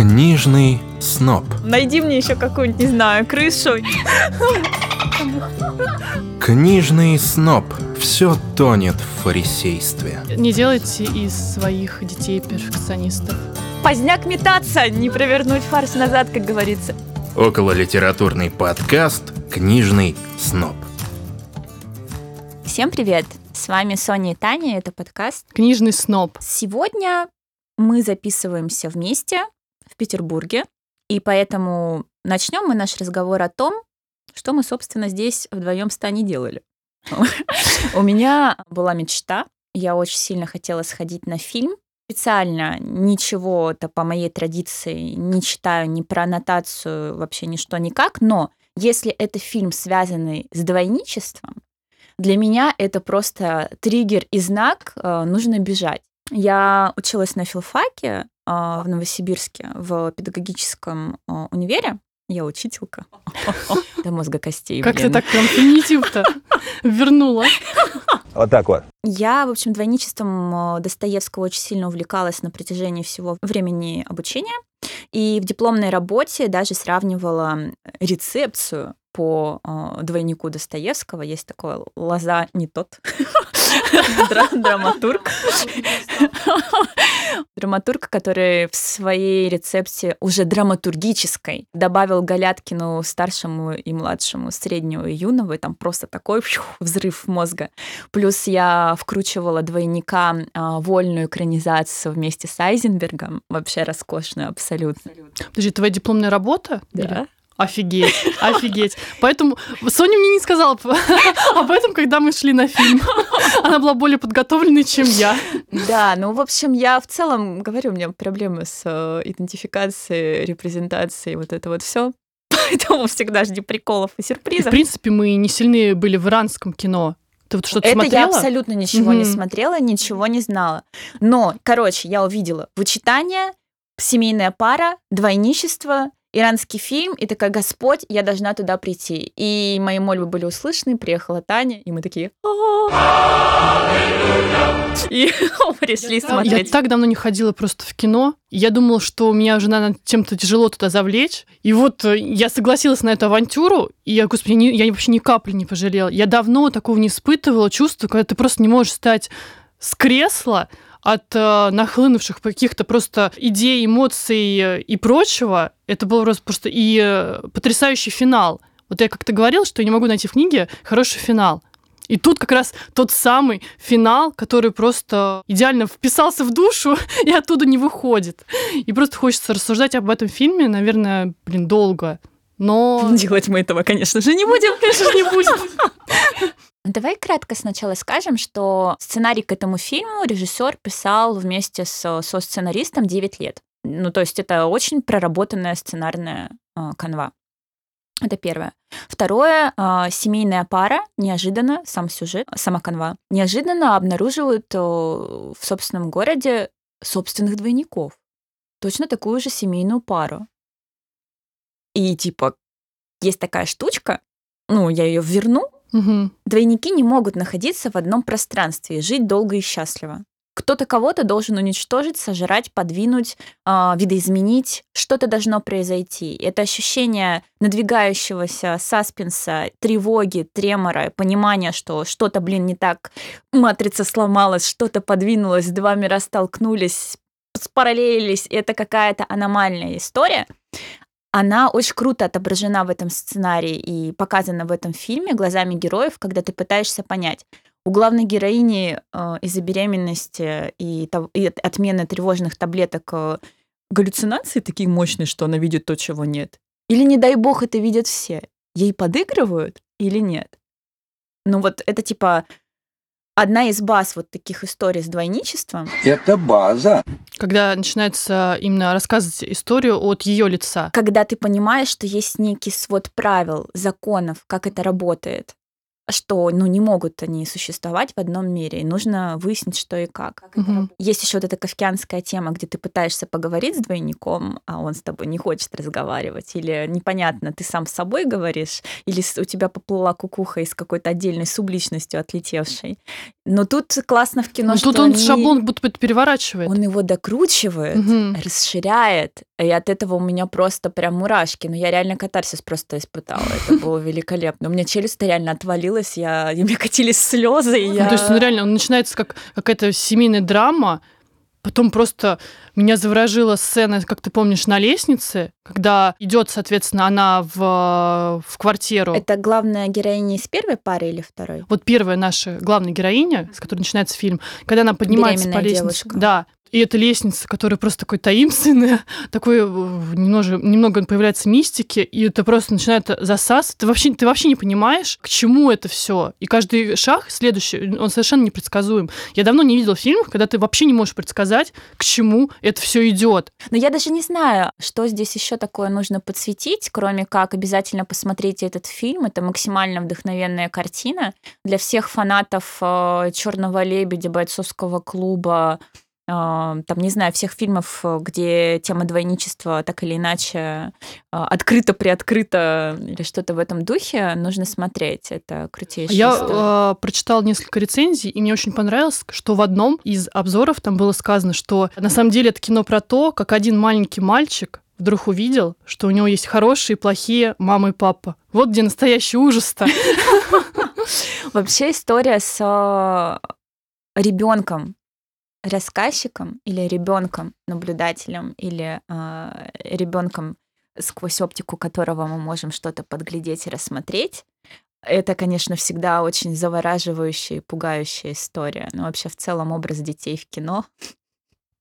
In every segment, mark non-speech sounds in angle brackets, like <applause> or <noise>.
Книжный сноб. Найди мне еще какую-нибудь, не знаю, крышу. Книжный сноб. Все тонет в фарисействе. Не делайте из своих детей перфекционистов. Поздняк метаться, не провернуть фарс назад, как говорится. Около литературный подкаст «Книжный сноб». Всем привет! С вами Соня и Таня, это подкаст. Книжный сноб. Сегодня мы записываемся вместе Петербурге, и поэтому начнем мы наш разговор о том, что мы, собственно, здесь вдвоем с Таней делали. <laughs> У меня была мечта, я очень сильно хотела сходить на фильм. Специально ничего-то по моей традиции не читаю ни про аннотацию, вообще ничто никак, но если это фильм, связанный с двойничеством, для меня это просто триггер и знак, э, нужно бежать. Я училась на филфаке в Новосибирске в педагогическом э, универе. Я учителька. <laughs> До мозга костей. Как ты так прям феминитив-то <laughs> вернула? Вот так вот. Я, в общем, двойничеством э, Достоевского очень сильно увлекалась на протяжении всего времени обучения. И в дипломной работе даже сравнивала рецепцию по э, двойнику Достоевского. Есть такой лоза не тот. <laughs> Дра- Драматург. Драматург, который в своей рецепте уже драматургической добавил Галяткину старшему и младшему, среднего и юного, и там просто такой фью, взрыв мозга. Плюс я вкручивала двойника а, вольную экранизацию вместе с Айзенбергом. Вообще роскошную абсолютно. Подожди, твоя дипломная работа? Да. Или- Офигеть, <laughs> офигеть. Поэтому Соня мне не сказала об <laughs> этом, когда мы шли на фильм. <laughs> Она была более подготовленной, чем я. Да, ну, в общем, я в целом, говорю, у меня проблемы с э, идентификацией, репрезентацией, вот это вот все. Поэтому всегда жди приколов и И, в сюрпризов. принципе, мы не сильны были в иранском кино. Ты вот что-то Это смотрела? я абсолютно ничего не Мгм. смотрела, ничего не знала. Но, короче, я увидела вычитание, семейная пара, двойничество, иранский фильм, и такая, Господь, я должна туда прийти. И мои мольбы были услышаны, приехала Таня, и мы такие... И <laughs> пришли Я смотреть. так давно не ходила просто в кино. Я думала, что меня уже, наверное, чем-то тяжело туда завлечь. И вот э, я согласилась на эту авантюру, и я, господи, не- я вообще ни капли не пожалела. Я давно такого не испытывала чувства, когда ты просто не можешь встать с кресла от э, нахлынувших каких-то просто идей, эмоций э, и прочего. Это был просто, и э, потрясающий финал. Вот я как-то говорила, что я не могу найти в книге хороший финал. И тут как раз тот самый финал, который просто идеально вписался в душу <laughs> и оттуда не выходит. И просто хочется рассуждать об этом фильме, наверное, блин, долго. Но <laughs> Делать мы этого, конечно же, не будем. конечно, не будет. <laughs> Давай кратко сначала скажем, что сценарий к этому фильму режиссер писал вместе со, со сценаристом 9 лет. Ну, то есть это очень проработанная сценарная э, канва. Это первое. Второе, э, семейная пара неожиданно, сам сюжет, сама канва, неожиданно обнаруживают э, в собственном городе собственных двойников. Точно такую же семейную пару. И типа, есть такая штучка, ну, я ее верну, Мгм. Двойники не могут находиться в одном пространстве и жить долго и счастливо. Кто-то кого-то должен уничтожить, сожрать, подвинуть, а, видоизменить. Что-то должно произойти. Это ощущение надвигающегося саспенса, тревоги, тремора, понимания, что что-то, блин, не так. Матрица сломалась, что-то подвинулось, два мира столкнулись, спараллелились. Это какая-то аномальная история она очень круто отображена в этом сценарии и показана в этом фильме глазами героев, когда ты пытаешься понять. У главной героини э, из-за беременности и, и от- отмены тревожных таблеток э, галлюцинации такие мощные, что она видит то, чего нет. Или, не дай бог, это видят все. Ей подыгрывают или нет? Ну вот это типа одна из баз вот таких историй с двойничеством. Это база. Когда начинается именно рассказывать историю от ее лица. когда ты понимаешь, что есть некий свод правил, законов, как это работает. Что, ну, не могут они существовать в одном мире, и нужно выяснить, что и как. Мгм. Есть еще вот эта кавкианская тема, где ты пытаешься поговорить с двойником, а он с тобой не хочет разговаривать, или непонятно, ты сам с собой говоришь, или у тебя поплыла кукуха из какой-то отдельной субличностью отлетевшей. Но тут классно в кино, Ну, что тут он они- шаблон будто бы переворачивает. он его докручивает, Мгм. расширяет, и от этого у меня просто прям мурашки. Но я реально катарсис просто испытала. Это было великолепно. У меня челюсть реально отвалилась, я... <laughs> и мне катились слезы, Ну, я... то есть он реально он начинается как какая-то семейная драма, потом просто меня заворожила сцена, как ты помнишь, на лестнице, когда идет, соответственно, она в, в квартиру. Это главная героиня из первой пары или второй? Вот первая наша главная героиня, с которой начинается фильм, когда она поднимается по Беременная лестнице. девушка. Да. И эта лестница, которая просто такой таинственная, <laughs> такой э, немного, немного появляется мистики, и это просто начинает засасывать. Ты вообще, ты вообще не понимаешь, к чему это все. И каждый шаг следующий, он совершенно непредсказуем. Я давно не видела фильмов, когда ты вообще не можешь предсказать, к чему это все идет. Но я даже не знаю, что здесь еще такое нужно подсветить, кроме как обязательно посмотреть этот фильм. Это максимально вдохновенная картина для всех фанатов Черного лебедя, бойцовского клуба, э, там, не знаю, всех фильмов, э, где тема двойничества так или иначе э, открыто-приоткрыто или что-то в этом духе, нужно смотреть. Это крутейшая Я история. э, прочитала несколько рецензий, и мне очень понравилось, что в одном из обзоров там было сказано, что на самом деле это кино про то, как один маленький мальчик вдруг увидел, что у него есть хорошие и плохие мама и папа. Вот где настоящий ужас-то. <laughs> Вообще история с ребенком, рассказчиком или ребенком наблюдателем или ребенком сквозь оптику которого мы можем что-то подглядеть и рассмотреть. Это, конечно, всегда очень завораживающая и пугающая история. Но вообще в целом образ детей в кино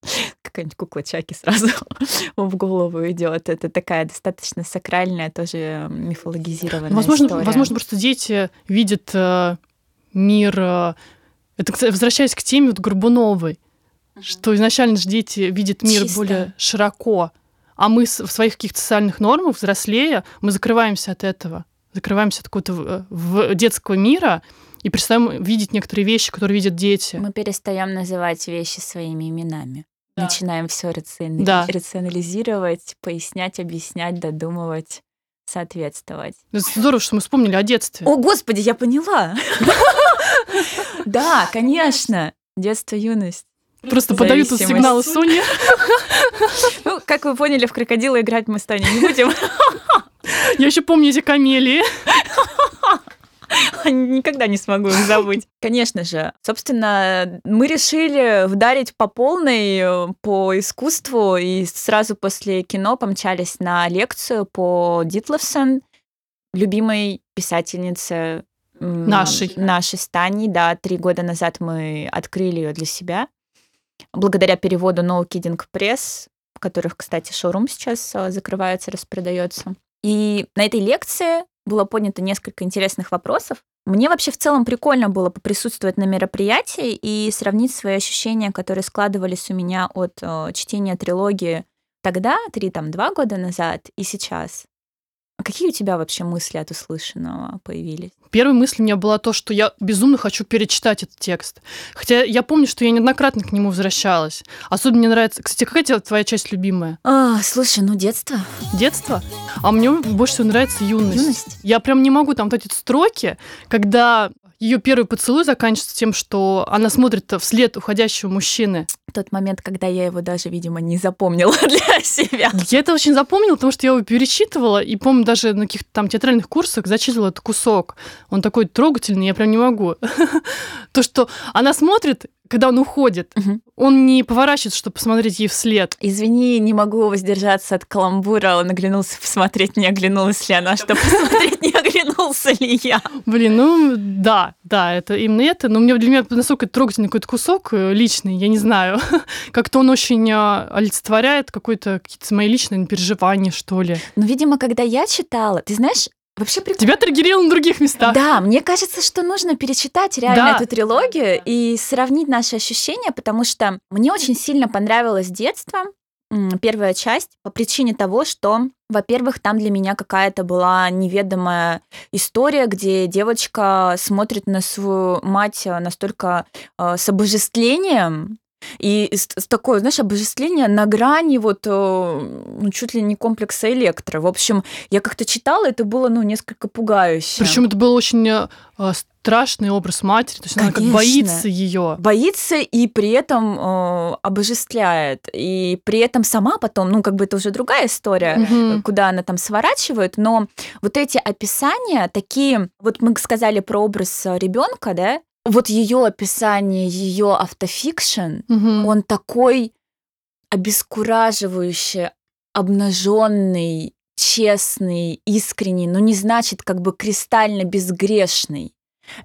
<laughs> какая-нибудь кукла Чаки сразу <laughs> в голову идет. Это такая достаточно сакральная, тоже мифологизированная Возможно, история. возможно, просто дети видят э, мир... э, это, возвращаясь к теме вот Горбуновой, что изначально же дети видят мир Чисто. более широко, а мы в своих каких-то социальных нормах, взрослея, мы закрываемся от этого, закрываемся от какого-то в- в детского мира и перестаем видеть некоторые вещи, которые видят дети. Мы перестаем называть вещи своими именами. Да. Начинаем все Да. рационализировать, пояснять, объяснять, додумывать, соответствовать. Это здорово, что мы вспомнили о детстве. О, господи, я поняла! <laughs> Да, конечно. Детство, юность. Просто подают сигналы Сони. <laughs> Ну, как вы поняли, в крокодила играть мы с Таней не будем. Я еще помню эти камелии. <laughs> Никогда не смогу их забыть. Конечно же. Собственно, мы решили вдарить по полной э, по искусству и сразу после кино помчались на лекцию по Дитлевсон, любимой писательнице Нашей. Нашей Стани. Да, три года назад мы открыли ее для себя. Благодаря переводу No Kidding Press, в которых, кстати, шоурум сейчас э, закрывается, распродается. И на этой лекции было поднято несколько интересных вопросов. Мне вообще в целом прикольно было поприсутствовать на мероприятии и сравнить свои ощущения, которые складывались у меня от э, чтения трилогии тогда, три, там, два года назад и сейчас. А какие у тебя вообще мысли от услышанного появились? Первая мысль у меня была то, что я безумно хочу перечитать этот текст. Хотя я помню, что я неоднократно к нему возвращалась. Особенно мне нравится... Кстати, какая твоя часть любимая? А, слушай, ну детство. Детство? А мне больше всего нравится юность. Юность? Я прям не могу там вот эти строки, когда ее первый поцелуй заканчивается тем, что она смотрит вслед уходящего мужчины. Тот момент, когда я его даже, видимо, не запомнила <laughs> для себя. Я это очень запомнила, потому что я его перечитывала, и, помню, даже на каких-то там театральных курсах зачитывала этот кусок. Он такой трогательный, я прям не могу. <laughs> То, что она смотрит, когда он уходит, Мгм. он не поворачивается, чтобы посмотреть ей вслед. Извини, не могу воздержаться от каламбура. Он оглянулся посмотреть, не оглянулась ли она, чтобы <laughs> посмотреть, не оглянулся ли я. Блин, ну да, да, это именно это. Но мне, для меня настолько трогательный какой-то кусок э, личный, я не знаю. <laughs> Как-то он очень э, олицетворяет какое-то какие-то мои личные переживания, что ли. Но, видимо, когда я читала, ты знаешь, вообще прикольно. Тебя триггерило на других местах. Да, мне кажется, что нужно перечитать реально Да. эту трилогию и сравнить наши ощущения, потому что мне очень сильно понравилось детство. первая часть по причине того, что, во-первых, там для меня какая-то была неведомая история, где девочка смотрит на свою мать э, настолько э, с обожествлением, и такое, знаешь, обожествление на грани вот э, ну, чуть ли не комплекса электро. В общем, я как-то читала, это было, ну, несколько пугающе. Причем это был очень э, э, страшный образ матери, то есть она как Конечно. боится ее. боится и при этом э, обожествляет. И при этом сама потом, ну, как бы это уже другая история, Мгм. куда она там сворачивает, но вот эти описания такие, вот мы сказали про образ ребенка, да, вот ее описание, ее автофикшн, Мгм. он такой обескураживающий, обнаженный, честный, искренний, но не значит как бы кристально безгрешный.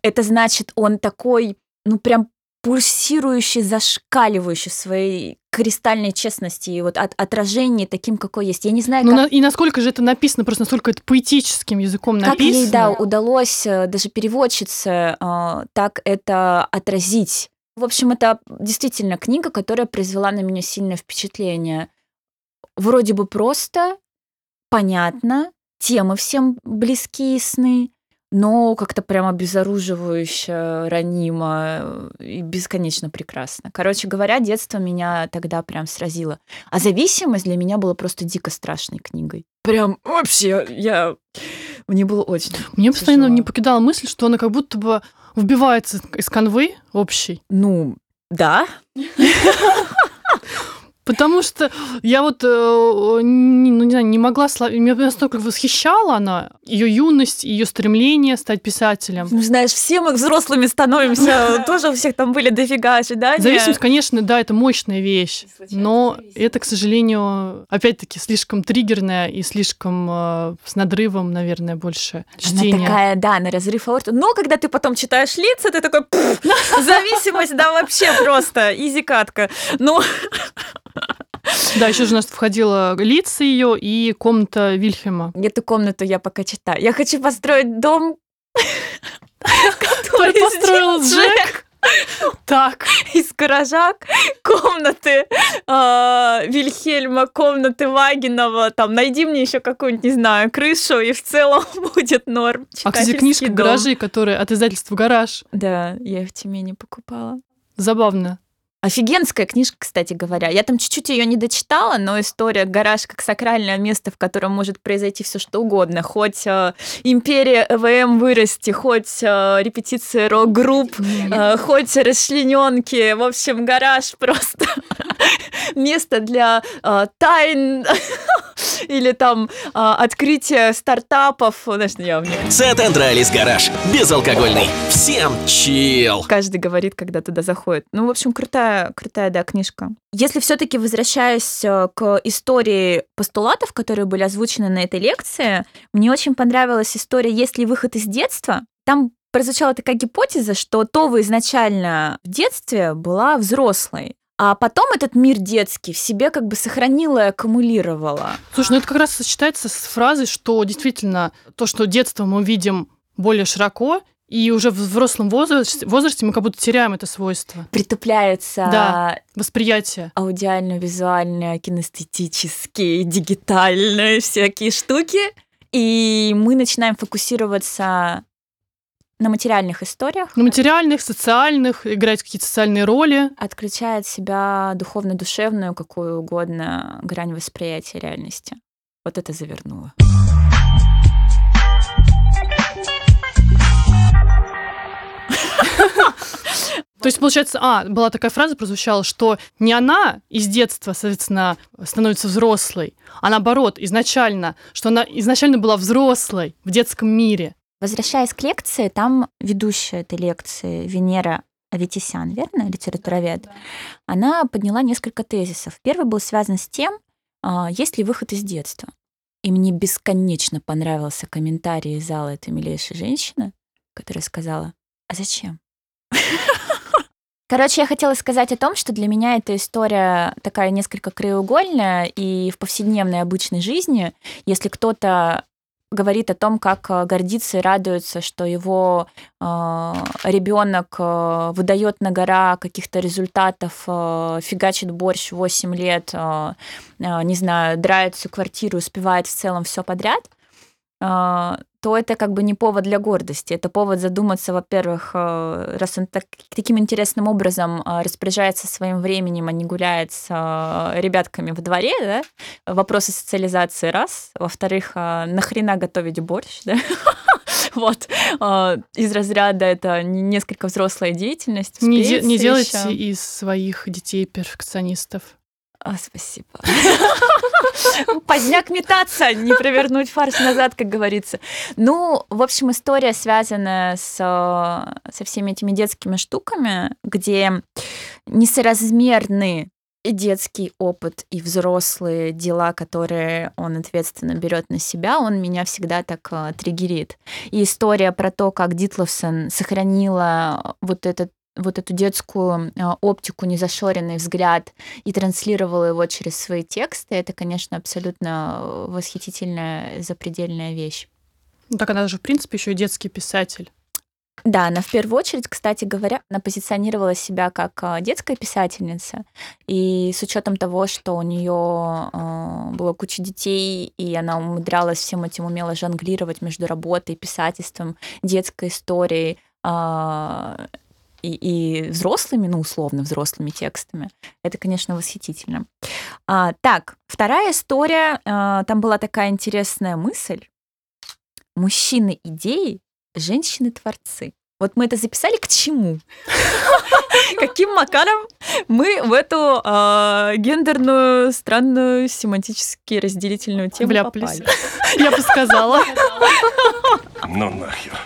Это значит, он такой, ну прям пульсирующий, зашкаливающий в своей кристальной честности и вот от, отражении таким, какой есть. Я не знаю, Ну, как, и насколько же это написано, просто насколько это поэтическим языком как написано. ей, да, удалось э, даже переводчице э, так это отразить. В общем, это действительно книга, которая произвела на меня сильное впечатление. Вроде бы просто, понятно, темы всем близкие и сны, но как-то прям обезоруживающе, ранимо э, и бесконечно прекрасно. Короче говоря, детство меня тогда прям сразило. А зависимость для меня была просто дико страшной книгой. Прям вообще, я... Мне было очень Мне постоянно не покидала мысль, что она как будто бы вбивается из канвы общей. Ну, да. <laughs> Потому что я вот, э, не, ну, не знаю, не могла... Меня настолько восхищала она, ее юность, ее стремление стать писателем. Ну, знаешь, все мы взрослыми становимся. <laughs> Тоже у всех там были дофига ожидания. Зависимость, конечно, да, это мощная вещь, но это, к сожалению, опять-таки слишком триггерная и слишком э, с надрывом, наверное, больше чтение. Она такая, да, на разрыв аорты. Но когда ты потом читаешь лица, ты такой, «Пф, <laughs> зависимость, да, вообще просто, изи катка. Ну, <laughs> Да, еще же у нас входила лица ее и комната Вильхема. эту комнату я пока читаю. Я хочу построить дом, Который построил Джек. Так, из гаража, комнаты э, Вильхельма, комнаты Вагинова, там, найди мне еще какую-нибудь, не знаю, крышу, и в целом <laughs> будет норм. а, кстати, книжка дом. «Гаражи», которая от издательства «Гараж». Да, я их в Тюмени покупала. Забавно. Офигенская книжка, кстати говоря. Я там чуть-чуть ее не дочитала, но история гараж как сакральное место, в котором может произойти все что угодно. Хоть э, империя ЭВМ вырасти, хоть э, репетиции рок-групп, э, хоть расчлененки. В общем, гараж <laughs> просто <laughs> место для э, тайн <laughs> или там э, открытия стартапов. Знаешь, я мне Це Дендраліс Гараж. Безалкогольный. Всем чил. каждый говорит, когда туда заходит. Ну, в общем, крутая, крутая, да, книжка. Если все-таки возвращаясь э, к истории постулатов, которые были озвучены на этой лекции, мне очень понравилась история «Есть ли выход из детства?». Там прозвучала такая гипотеза, что Това изначально в детстве была взрослой, а потом этот мир детский в себе как бы сохранила и аккумулировала. Слушай, ну это как раз сочетается с фразой, что действительно то, что детство мы видим более широко, и уже в взрослом возрасте, возрасте мы как будто теряем это свойство Притупляется Да. восприятия. аудиально-визуальные, кинестетические, дигитальные всякие штуки. И мы начинаем фокусироваться на материальных историях, На материальных, социальных, играть какие-то социальные роли. отключая от себя духовно-душевную, какую угодно грань восприятия реальности. Вот это завернуло. То есть, получается, а, была такая фраза прозвучала, что не она из детства, соответственно, становится взрослой, а наоборот, изначально, что она изначально была взрослой в детском мире. Возвращаясь к лекции, там ведущая этой лекции Венера Аветисян, верно, литературовед, она подняла несколько тезисов. Первый был связан с тем, а, есть ли выход из детства. И мне бесконечно понравился комментарий из зала этой милейшей женщины, которая сказала, а зачем? <laughs> Короче, я хотела сказать о том, что для меня эта история такая несколько краеугольная, и в повседневной обычной жизни, если кто-то говорит о том, как э, гордится и радуется, что его э, ребенок э, выдает на гора каких-то результатов, э, фигачит борщ 8 лет, э, э, не знаю, драет всю квартиру, успевает в целом все подряд, э, то это как бы не повод для гордости. Это повод задуматься, во-первых, э, раз он так, таким интересным образом э, распоряжается своим временем, а не гуляет с э, ребятками в дворе, да? вопросы социализации раз. Во-вторых, нахрена готовить борщ, да? <laughs> Вот. Из разряда это несколько взрослая деятельность. Не, де- не делайте из своих детей перфекционистов. А, спасибо. <laughs> Поздняк метаться, не провернуть фарш назад, как говорится. Ну, в общем, история связана с, со всеми этими детскими штуками, где несоразмерны детский опыт и взрослые дела, которые он ответственно берет на себя, он меня всегда так э, триггерит. И история про то, как Дитловсон сохранила вот этот вот эту детскую а, оптику, незашоренный взгляд и транслировала его через свои тексты, это, конечно, абсолютно э, восхитительная, запредельная вещь. Ну, так она же, в принципе, еще и детский писатель. Да, она в первую очередь, кстати говоря, она позиционировала себя как а, детская писательница. И с учетом того, что у нее э, было куча детей, и она умудрялась всем этим умело жонглировать между работой, писательством, детской историей, э, и, и взрослыми, ну, условно, взрослыми текстами. Это, конечно, восхитительно. А, так, вторая история. А, там была такая интересная мысль. Мужчины идеи, женщины творцы. Вот мы это записали к чему? <laughs> Каким макаром мы в эту э, гендерную, странную, семантически разделительную тему Вляпались. попали? Я бы сказала. Ну нахер.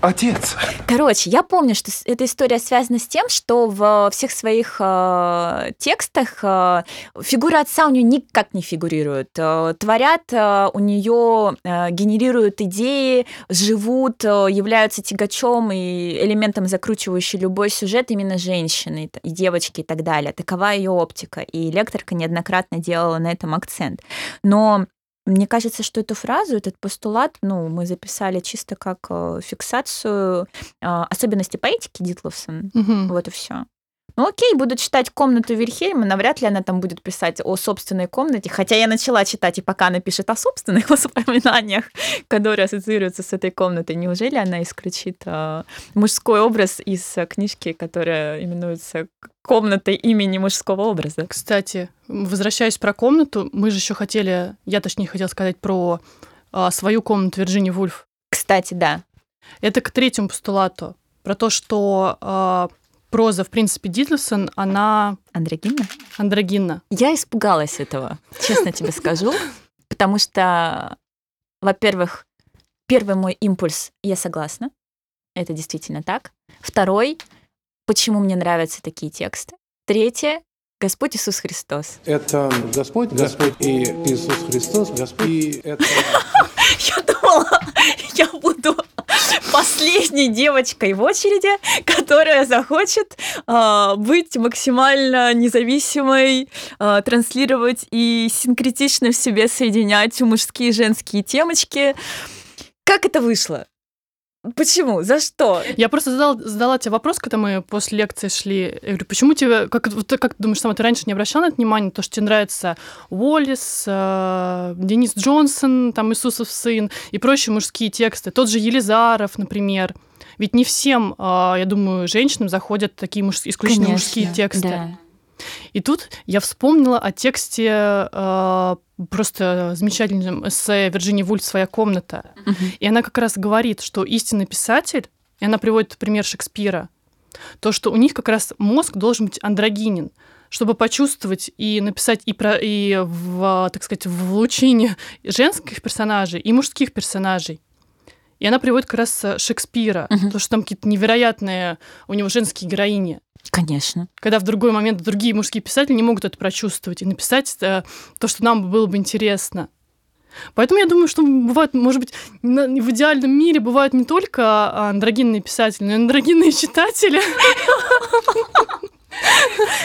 Отец. Короче, я помню, что эта история связана с тем, что в всех своих э, текстах э, фигура отца у нее никак не фигурирует. Э, творят э, у нее, э, генерируют идеи, живут, э, являются тягачом и элементом, закручивающий любой сюжет именно женщины и девочки и так далее. Такова ее оптика. И лекторка неоднократно делала на этом акцент. Но мне кажется, что эту фразу, этот постулат, ну, мы записали чисто как э, фиксацию э, особенностей поэтики Дитловсон. Угу. Вот и все. Ну окей, буду читать комнату Вильхельма, навряд ли она там будет писать о собственной комнате, хотя я начала читать, и пока она пишет о собственных <laughs> воспоминаниях, которые ассоциируются с этой комнатой, неужели она исключит э, мужской образ из э, книжки, которая именуется комнатой имени мужского образа? Кстати, возвращаясь про комнату, мы же еще хотели, я точнее хотела сказать про э, свою комнату Вирджини Вульф. Кстати, да. Это к третьему постулату про то, что э, проза, в принципе, Дитлсон, она... Андрогинна? Андрогинна. Я испугалась этого, честно тебе скажу, потому что, во-первых, первый мой импульс — я согласна, это действительно так. Второй — почему мне нравятся такие тексты. Третье — Господь Иисус Христос. Это Господь, Господь и Иисус Христос, Господь и это... <laughs> Я думала, я буду последней девочкой в очереди, которая захочет э, быть максимально независимой, э, транслировать и синкретично в себе соединять мужские и женские темочки. Как это вышло? Почему? За что? Я просто задала, задала тебе вопрос, когда мы после лекции шли. Я говорю, почему тебе, как, вот, как ты думаешь, сама ты раньше не обращала на это внимание, то, что тебе нравится Уоллес, э, Денис Джонсон, там Иисусов сын и прочие мужские тексты. Тот же Елизаров, например. Ведь не всем, э, я думаю, женщинам заходят такие муж, исключительно Конечно, мужские тексты. Да. И тут я вспомнила о тексте э, просто замечательном эссе Вирджинии Вульф «Своя комната». Угу. И она как раз говорит, что истинный писатель, и она приводит пример Шекспира, то, что у них как раз мозг должен быть андрогинен, чтобы почувствовать и написать и, про, и в, так сказать, в лучине женских персонажей и мужских персонажей. И она приводит как раз Шекспира, угу. то, что там какие-то невероятные у него женские героини. Конечно. Когда в другой момент другие мужские писатели не могут это прочувствовать и написать э, то, что нам было бы интересно. Поэтому я думаю, что бывает, может быть, в идеальном мире бывают не только андрогинные писатели, но и андрогинные <laughs> читатели.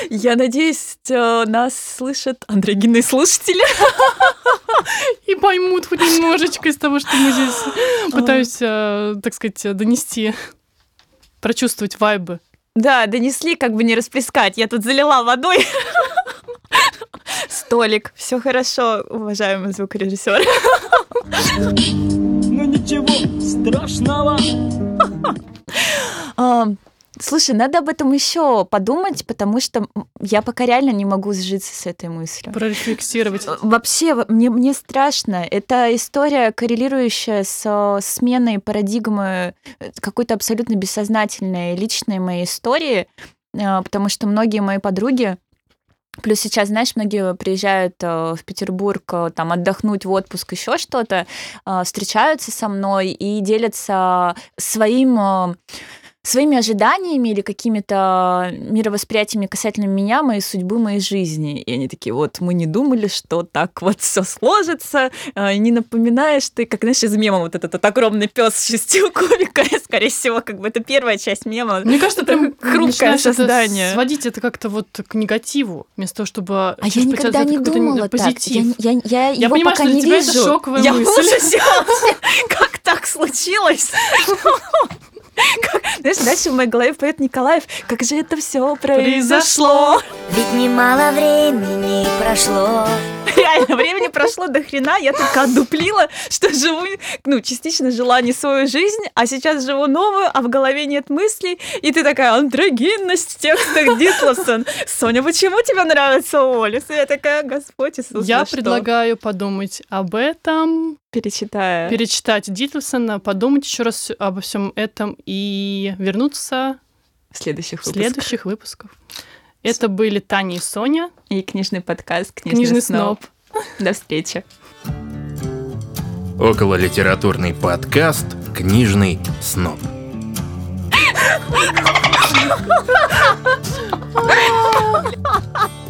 Я надеюсь, э, нас слышат андрогинные слушатели. <laughs> и поймут хоть немножечко из того, что мы здесь пытаюсь, э, так сказать, донести, прочувствовать вайбы. Да, донесли, как бы не расплескать. Я тут залила водой. Столик. Все хорошо, уважаемый звукорежиссер. Ну ничего страшного. Слушай, надо об этом еще подумать, потому что я пока реально не могу сжиться с этой мыслью. Прорефлексировать. Э, Вообще, во- мне, мне страшно. Это история, коррелирующая с э, сменой парадигмы э, какой-то абсолютно бессознательной личной моей истории, потому что многие мои подруги Плюс сейчас, знаешь, многие приезжают в Петербург там отдохнуть в отпуск, еще что-то, встречаются со мной и делятся своим своими ожиданиями или какими-то мировосприятиями касательно меня, моей судьбы, моей жизни. И они такие, вот, мы не думали, что так вот все сложится. А, Не напоминаешь ты, как, знаешь, из мема вот этот, вот огромный пес с шестью кубиками, <laughs> скорее всего, как бы это первая часть мема. Мне кажется, Это прям <laughs> хрупкое начинаешь это создание. сводить это как-то вот к негативу, вместо того, чтобы А я никогда не думала так. Я, позитив. я, я, Я его понимаю, пока что для не тебя это вижу. шоковая я мысль. ужасе. <laughs> Как так случилось? Знаешь, дальше в моей голове поет Николаев, как же это все произошло. Ведь немало времени прошло. Реально, времени прошло до хрена, я только отдуплила, что живу, ну, частично жила не свою жизнь, а сейчас живу новую, а в голове нет мыслей, и ты такая, андрогинность в текстах Дитловсон. Соня, почему тебе нравится? И я такая, Господь Иисус, Я что?» предлагаю подумать об этом, перечитая. Перечитать Дитлсона, подумать еще раз обо всем этом и вернуться в следующих выпусках. следующих выпусков. Это были Таня и Соня. И книжный подкаст «Книжный, книжный сноп». сноп. До встречи. Около литературный подкаст «Книжный Сноб. Ha <laughs> ha ha!